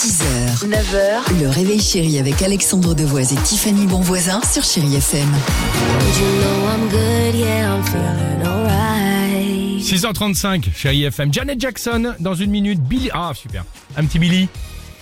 6h, 9h, le réveil chéri avec Alexandre Devoise et Tiffany Bonvoisin sur Chéri FM. You know I'm good, yeah, I'm feeling alright. 6h35, chérie FM. Janet Jackson, dans une minute. Billy. Ah, super. Un petit Billy.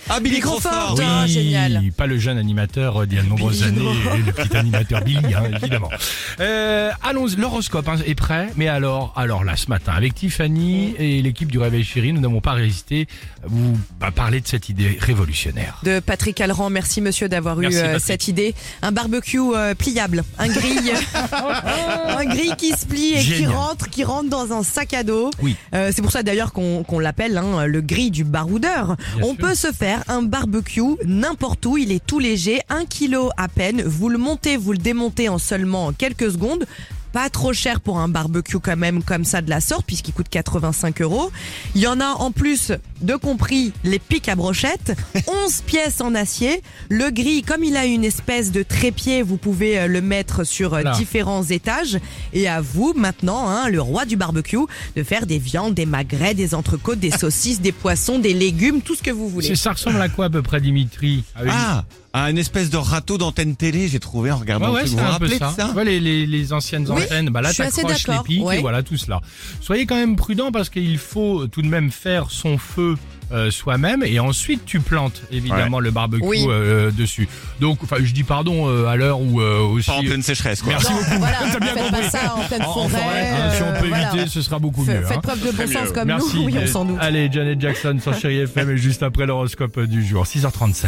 Ah, Billy Crawford Oui, ah, génial pas le jeune animateur d'il y a de nombreuses années, le petit animateur Billy, hein, évidemment. Euh, allons, l'horoscope hein, est prêt, mais alors, alors là, ce matin, avec Tiffany et l'équipe du Réveil Chéri, nous n'avons pas résisté à vous bah, parler de cette idée révolutionnaire. De Patrick Alran, merci monsieur d'avoir eu euh, Patrick. cette idée. Un barbecue euh, pliable, un grill, un grill qui se plie et qui rentre, qui rentre dans un sac à dos. Oui. Euh, c'est pour ça d'ailleurs qu'on l'appelle hein, le grill du baroudeur. Bien On sûr. peut se faire un barbecue n'importe où, il est tout léger, un kilo à peine. Vous le montez, vous le démontez en seulement quelques secondes. Pas trop cher pour un barbecue quand même comme ça de la sorte puisqu'il coûte 85 euros. Il y en a en plus de compris les pics à brochettes, 11 pièces en acier. Le gris, comme il a une espèce de trépied, vous pouvez euh, le mettre sur euh, Voilà. différents étages. Et à vous maintenant, hein, le roi du barbecue, de faire des viandes, des magrets, des entrecôtes, des saucisses, des poissons, des légumes, tout ce que vous voulez. Ça ressemble à quoi à peu près, Dimitri? Ah, à une espèce de râteau d'antenne télé, j'ai trouvé en regardant Ouais, le ouais, Vous vous un peu rappelez ça. de ça Ouais, les, les, les anciennes Oui, antennes, bah là t'accroches les pics ouais. et voilà tout cela. Soyez quand même prudent parce qu'il faut tout de même faire son feu euh, soi-même et ensuite tu plantes évidemment le barbecue Oui. euh, dessus. Donc, enfin, je dis pardon euh, à l'heure où euh, aussi. Pas en pleine sécheresse, quoi. Merci beaucoup. Voilà, T'as bien faites compris. pas ça en pleine en forêt. hein, si on euh, peut voilà. éviter, ce sera beaucoup mieux. Faites hein. preuve de bon sens comme Merci. nous, oui, on s'en doute. Allez, Janet Jackson sur Chéri FM et juste après l'horoscope du jour, 6h37.